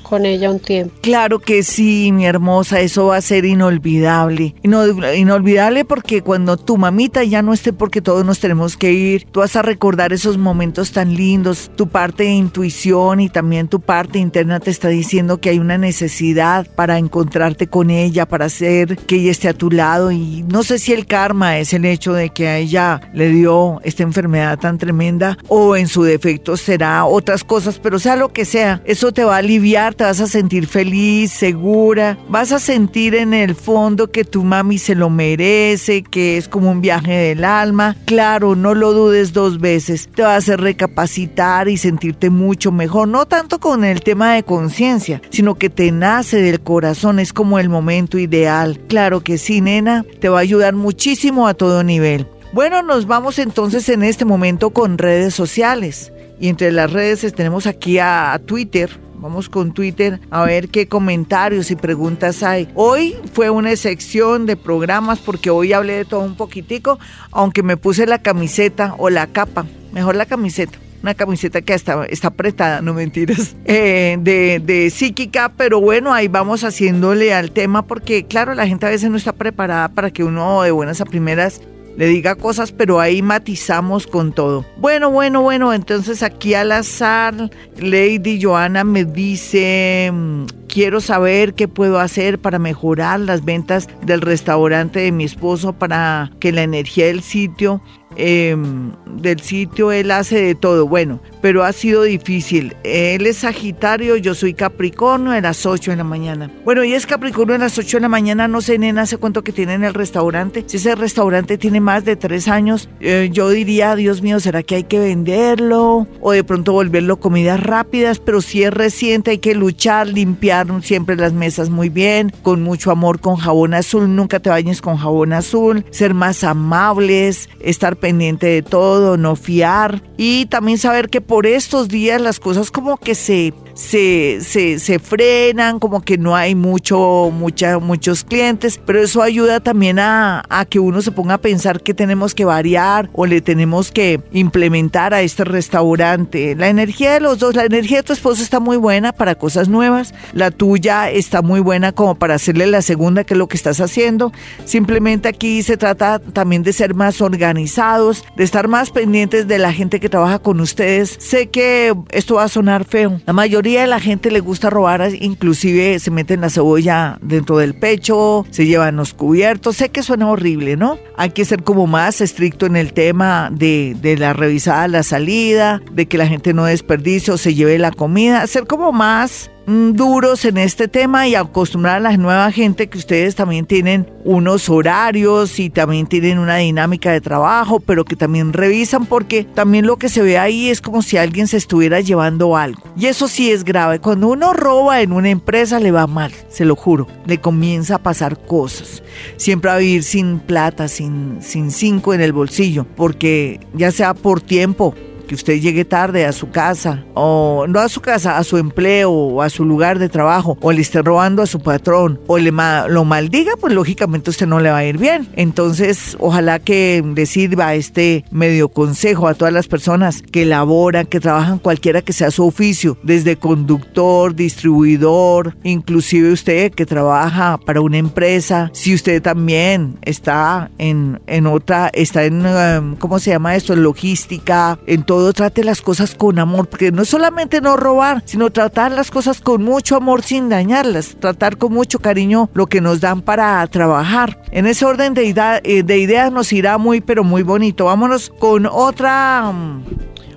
con ella un tiempo. Claro que sí, mi hermosa, eso va a ser inolvidable. inolvidable porque cuando tu mamita ya no esté porque todos nos tenemos que ir, tú vas a recordar esos momentos tan lindos, tu parte de intuición y también tu parte interna te está diciendo que hay una necesidad para encontrarte con ella, para hacer que ella esté a tu lado y no sé si el karma es el hecho de que a ella le dio esta enfermedad tan tremenda o en su defecto será otras cosas, pero sea lo que sea, eso te va a aliviar te vas a sentir feliz, segura, vas a sentir en el fondo que tu mami se lo merece, que es como un viaje del alma. Claro, no lo dudes dos veces, te va a hacer recapacitar y sentirte mucho mejor, no tanto con el tema de conciencia, sino que te nace del corazón, es como el momento ideal. Claro que sí, nena, te va a ayudar muchísimo a todo nivel. Bueno, nos vamos entonces en este momento con redes sociales. Y entre las redes tenemos aquí a Twitter, Vamos con Twitter a ver qué comentarios y preguntas hay. Hoy fue una sección de programas porque hoy hablé de todo un poquitico, aunque me puse la camiseta o la capa, mejor la camiseta una camiseta que está, está apretada, no mentiras, eh, de, de psíquica, pero bueno, ahí vamos haciéndole al tema porque claro, la gente a veces no está preparada para que uno de buenas a primeras le diga cosas, pero ahí matizamos con todo. Bueno, bueno, bueno, entonces aquí al azar, Lady Joana me dice, mm, quiero saber qué puedo hacer para mejorar las ventas del restaurante de mi esposo para que la energía del sitio Em, del sitio, él hace de todo, bueno, pero ha sido difícil. Él es Sagitario, yo soy Capricornio a las 8 de la mañana. Bueno, y es Capricornio a las 8 de la mañana, no sé, nena, hace cuánto que tiene en el restaurante. Si ese restaurante tiene más de tres años, eh, yo diría, Dios mío, ¿será que hay que venderlo? O de pronto volverlo comidas rápidas, pero si es reciente hay que luchar, limpiar siempre las mesas muy bien, con mucho amor, con jabón azul, nunca te bañes con jabón azul, ser más amables, estar pendiente de todo, no fiar y también saber que por estos días las cosas como que se se, se, se frenan, como que no hay mucho, mucha, muchos clientes, pero eso ayuda también a, a que uno se ponga a pensar que tenemos que variar o le tenemos que implementar a este restaurante. La energía de los dos, la energía de tu esposo está muy buena para cosas nuevas, la tuya está muy buena como para hacerle la segunda, que es lo que estás haciendo. Simplemente aquí se trata también de ser más organizados, de estar más pendientes de la gente que trabaja con ustedes. Sé que esto va a sonar feo. La mayoría de la gente le gusta robar, inclusive se meten la cebolla dentro del pecho, se llevan los cubiertos. Sé que suena horrible, ¿no? Hay que ser como más estricto en el tema de, de la revisada, la salida, de que la gente no desperdicie o se lleve la comida, ser como más duros en este tema y acostumbrar a la nueva gente que ustedes también tienen unos horarios y también tienen una dinámica de trabajo, pero que también revisan porque también lo que se ve ahí es como si alguien se estuviera llevando algo. Y eso sí es grave. Cuando uno roba en una empresa le va mal, se lo juro. Le comienza a pasar cosas. Siempre a vivir sin plata, sin, sin cinco en el bolsillo, porque ya sea por tiempo que usted llegue tarde a su casa, o no a su casa, a su empleo, o a su lugar de trabajo, o le esté robando a su patrón, o le lo maldiga, pues lógicamente usted no le va a ir bien. Entonces, ojalá que le sirva este medio consejo a todas las personas que laboran, que trabajan cualquiera que sea su oficio, desde conductor, distribuidor, inclusive usted que trabaja para una empresa, si usted también está en, en otra, está en, um, ¿cómo se llama esto? En logística, en todo trate las cosas con amor, porque no solamente no robar, sino tratar las cosas con mucho amor sin dañarlas, tratar con mucho cariño lo que nos dan para trabajar. En ese orden de, eh, de ideas nos irá muy, pero muy bonito. Vámonos con otra... Mm,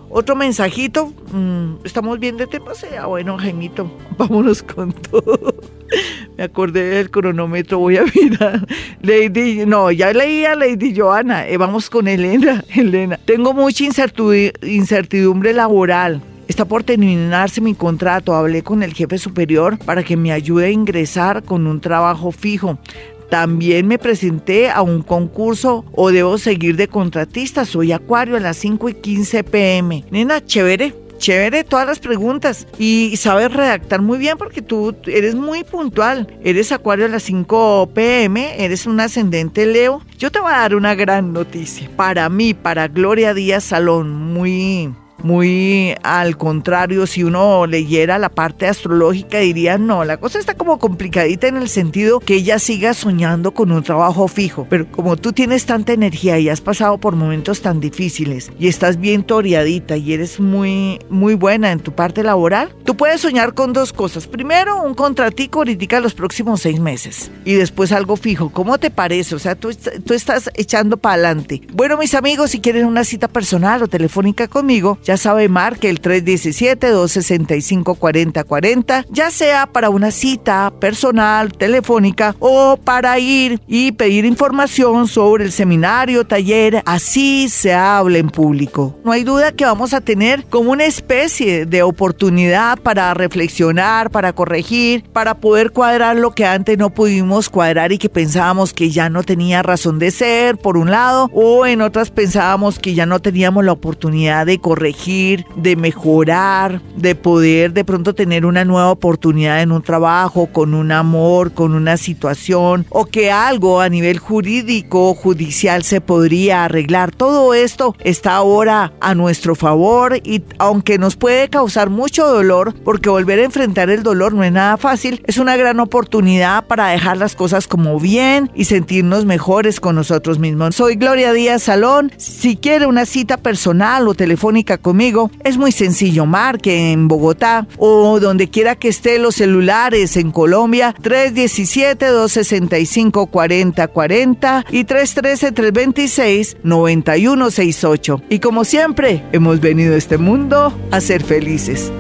otro mensajito. Mm, ¿Estamos bien de tema? Sea bueno, Jaimito. Vámonos con todo. Me acordé del cronómetro, voy a mirar. Lady, no, ya leía Lady Joana. Eh, vamos con Elena. Elena, tengo mucha incertidumbre laboral. Está por terminarse mi contrato. Hablé con el jefe superior para que me ayude a ingresar con un trabajo fijo. También me presenté a un concurso o debo seguir de contratista. Soy Acuario a las 5 y 15 pm. Nena, chévere chévere todas las preguntas y sabes redactar muy bien porque tú eres muy puntual. Eres Acuario a las 5 pm, eres un ascendente Leo. Yo te voy a dar una gran noticia. Para mí, para Gloria Díaz Salón, muy muy al contrario, si uno leyera la parte astrológica diría, no, la cosa está como complicadita en el sentido que ella siga soñando con un trabajo fijo, pero como tú tienes tanta energía y has pasado por momentos tan difíciles y estás bien toreadita y eres muy, muy buena en tu parte laboral, tú puedes soñar con dos cosas. Primero, un contratico ahorita los próximos seis meses y después algo fijo. ¿Cómo te parece? O sea, tú, tú estás echando para adelante. Bueno, mis amigos, si quieren una cita personal o telefónica conmigo, ya sabe, marque el 317-265-4040, ya sea para una cita personal, telefónica o para ir y pedir información sobre el seminario, taller, así se habla en público. No hay duda que vamos a tener como una especie de oportunidad para reflexionar, para corregir, para poder cuadrar lo que antes no pudimos cuadrar y que pensábamos que ya no tenía razón de ser, por un lado, o en otras pensábamos que ya no teníamos la oportunidad de de mejorar, de poder de pronto tener una nueva oportunidad en un trabajo, con un amor, con una situación, o que algo a nivel jurídico, judicial se podría arreglar. Todo esto está ahora a nuestro favor y aunque nos puede causar mucho dolor, porque volver a enfrentar el dolor no es nada fácil, es una gran oportunidad para dejar las cosas como bien y sentirnos mejores con nosotros mismos. Soy Gloria Díaz Salón. Si quiere una cita personal o telefónica conmigo, es muy sencillo. Marque en Bogotá o donde quiera que esté los celulares en Colombia, 317-265-4040 y 313-326-9168. Y como siempre, hemos venido a este mundo a ser felices.